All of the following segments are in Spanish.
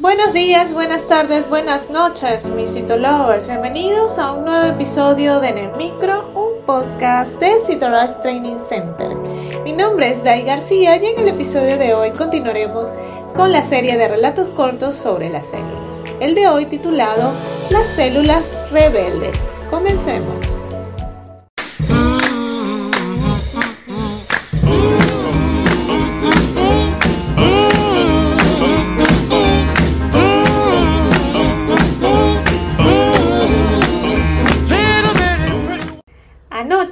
Buenos días, buenas tardes, buenas noches, mis Citolovers. Bienvenidos a un nuevo episodio de En el Micro, un podcast de Citorise Training Center. Mi nombre es Dai García y en el episodio de hoy continuaremos con la serie de relatos cortos sobre las células. El de hoy titulado Las células rebeldes. Comencemos.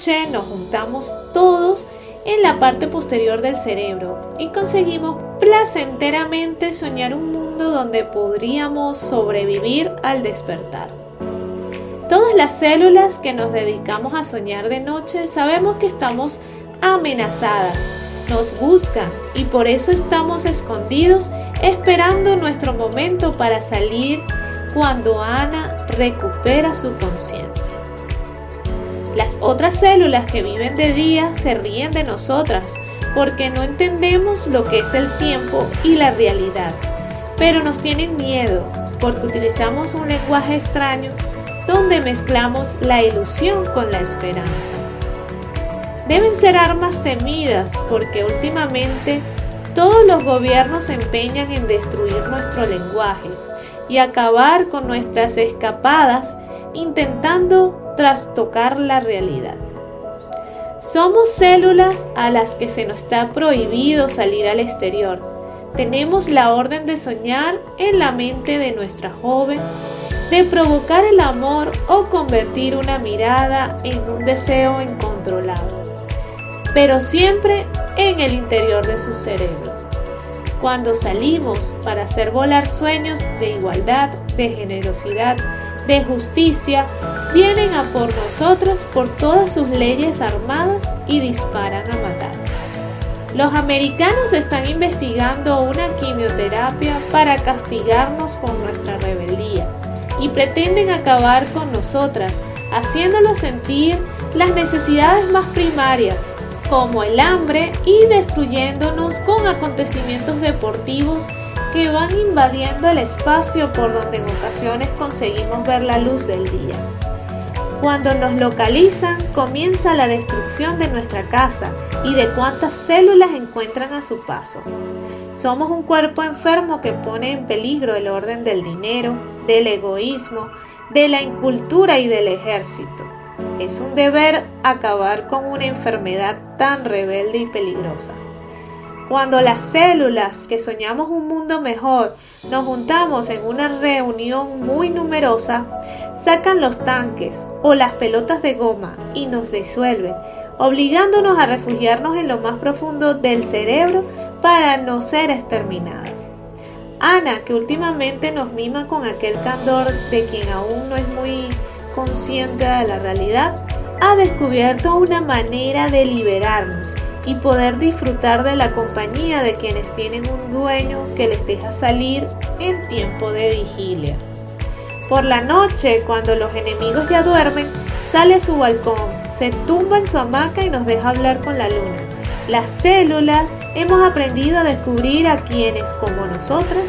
Nos juntamos todos en la parte posterior del cerebro y conseguimos placenteramente soñar un mundo donde podríamos sobrevivir al despertar. Todas las células que nos dedicamos a soñar de noche sabemos que estamos amenazadas, nos buscan y por eso estamos escondidos esperando nuestro momento para salir cuando Ana recupera su conciencia. Las otras células que viven de día se ríen de nosotras porque no entendemos lo que es el tiempo y la realidad, pero nos tienen miedo porque utilizamos un lenguaje extraño donde mezclamos la ilusión con la esperanza. Deben ser armas temidas porque últimamente todos los gobiernos se empeñan en destruir nuestro lenguaje y acabar con nuestras escapadas intentando trastocar la realidad. Somos células a las que se nos está prohibido salir al exterior. Tenemos la orden de soñar en la mente de nuestra joven, de provocar el amor o convertir una mirada en un deseo incontrolado, pero siempre en el interior de su cerebro. Cuando salimos para hacer volar sueños de igualdad, de generosidad, de justicia, vienen a por nosotros por todas sus leyes armadas y disparan a matar. Los americanos están investigando una quimioterapia para castigarnos por nuestra rebeldía y pretenden acabar con nosotras, haciéndonos sentir las necesidades más primarias, como el hambre, y destruyéndonos con acontecimientos deportivos que van invadiendo el espacio por donde en ocasiones conseguimos ver la luz del día. Cuando nos localizan, comienza la destrucción de nuestra casa y de cuántas células encuentran a su paso. Somos un cuerpo enfermo que pone en peligro el orden del dinero, del egoísmo, de la incultura y del ejército. Es un deber acabar con una enfermedad tan rebelde y peligrosa. Cuando las células que soñamos un mundo mejor nos juntamos en una reunión muy numerosa, sacan los tanques o las pelotas de goma y nos disuelven, obligándonos a refugiarnos en lo más profundo del cerebro para no ser exterminadas. Ana, que últimamente nos mima con aquel candor de quien aún no es muy consciente de la realidad, ha descubierto una manera de liberarnos y poder disfrutar de la compañía de quienes tienen un dueño que les deja salir en tiempo de vigilia. Por la noche, cuando los enemigos ya duermen, sale a su balcón, se tumba en su hamaca y nos deja hablar con la luna. Las células hemos aprendido a descubrir a quienes, como nosotras,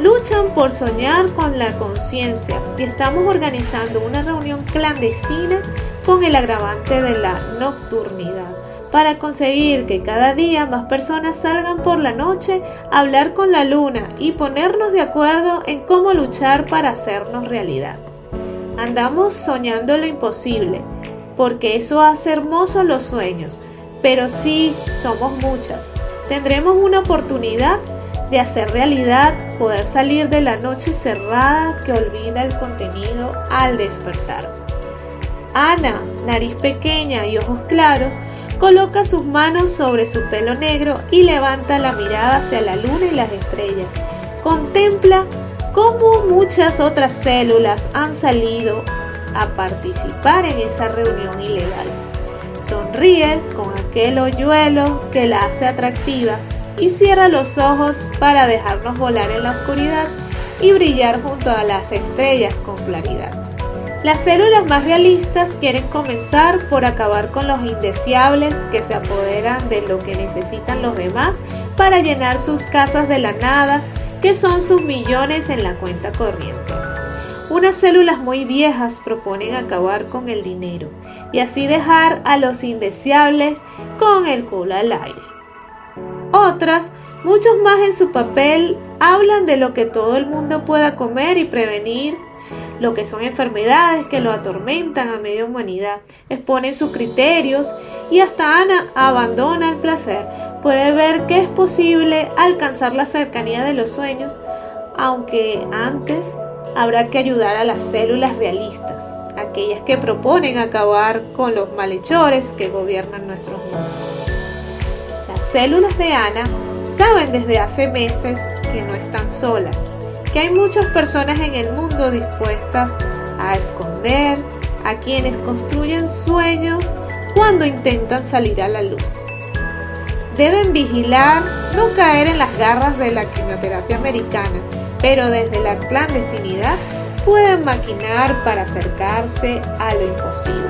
luchan por soñar con la conciencia y estamos organizando una reunión clandestina con el agravante de la nocturnidad para conseguir que cada día más personas salgan por la noche a hablar con la luna y ponernos de acuerdo en cómo luchar para hacernos realidad. Andamos soñando lo imposible, porque eso hace hermosos los sueños, pero sí somos muchas. Tendremos una oportunidad de hacer realidad, poder salir de la noche cerrada que olvida el contenido al despertar. Ana, nariz pequeña y ojos claros, coloca sus manos sobre su pelo negro y levanta la mirada hacia la luna y las estrellas. Contempla cómo muchas otras células han salido a participar en esa reunión ilegal. Sonríe con aquel hoyuelo que la hace atractiva y cierra los ojos para dejarnos volar en la oscuridad y brillar junto a las estrellas con claridad. Las células más realistas quieren comenzar por acabar con los indeseables que se apoderan de lo que necesitan los demás para llenar sus casas de la nada, que son sus millones en la cuenta corriente. Unas células muy viejas proponen acabar con el dinero y así dejar a los indeseables con el culo al aire. Otras, muchos más en su papel, hablan de lo que todo el mundo pueda comer y prevenir lo que son enfermedades que lo atormentan a media humanidad, exponen sus criterios y hasta Ana abandona el placer. Puede ver que es posible alcanzar la cercanía de los sueños, aunque antes habrá que ayudar a las células realistas, aquellas que proponen acabar con los malhechores que gobiernan nuestros mundos. Las células de Ana saben desde hace meses que no están solas, que hay muchas personas en el mundo dispuestas a esconder a quienes construyen sueños cuando intentan salir a la luz. Deben vigilar no caer en las garras de la quimioterapia americana, pero desde la clandestinidad pueden maquinar para acercarse a lo imposible.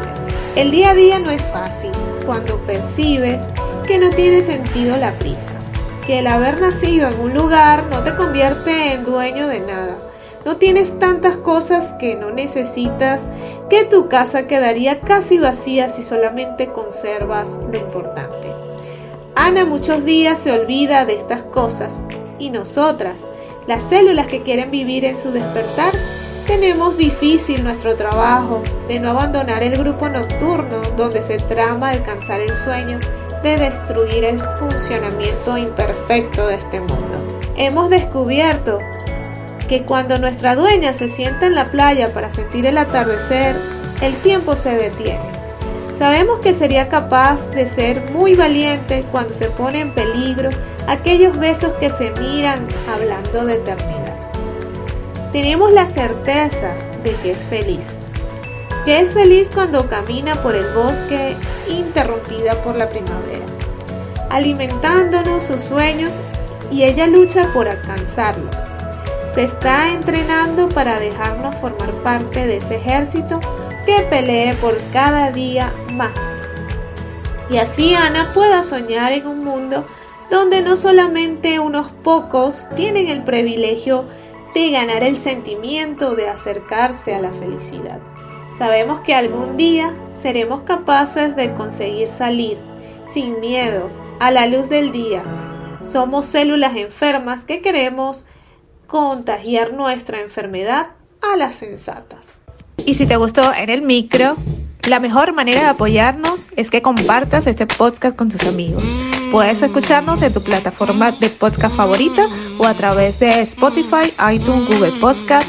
El día a día no es fácil cuando percibes que no tiene sentido la prisa que el haber nacido en un lugar no te convierte en dueño de nada. No tienes tantas cosas que no necesitas que tu casa quedaría casi vacía si solamente conservas lo importante. Ana muchos días se olvida de estas cosas y nosotras, las células que quieren vivir en su despertar, tenemos difícil nuestro trabajo de no abandonar el grupo nocturno donde se trama alcanzar el sueño de destruir el funcionamiento imperfecto de este mundo. Hemos descubierto que cuando nuestra dueña se sienta en la playa para sentir el atardecer, el tiempo se detiene. Sabemos que sería capaz de ser muy valiente cuando se pone en peligro aquellos besos que se miran hablando de eternidad. Tenemos la certeza de que es feliz que es feliz cuando camina por el bosque interrumpida por la primavera, alimentándonos sus sueños y ella lucha por alcanzarlos. Se está entrenando para dejarnos formar parte de ese ejército que pelee por cada día más. Y así Ana pueda soñar en un mundo donde no solamente unos pocos tienen el privilegio de ganar el sentimiento de acercarse a la felicidad. Sabemos que algún día seremos capaces de conseguir salir sin miedo a la luz del día. Somos células enfermas que queremos contagiar nuestra enfermedad a las sensatas. Y si te gustó en el micro, la mejor manera de apoyarnos es que compartas este podcast con tus amigos. Puedes escucharnos en tu plataforma de podcast favorita o a través de Spotify, iTunes, Google Podcast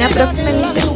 una próxima emisión.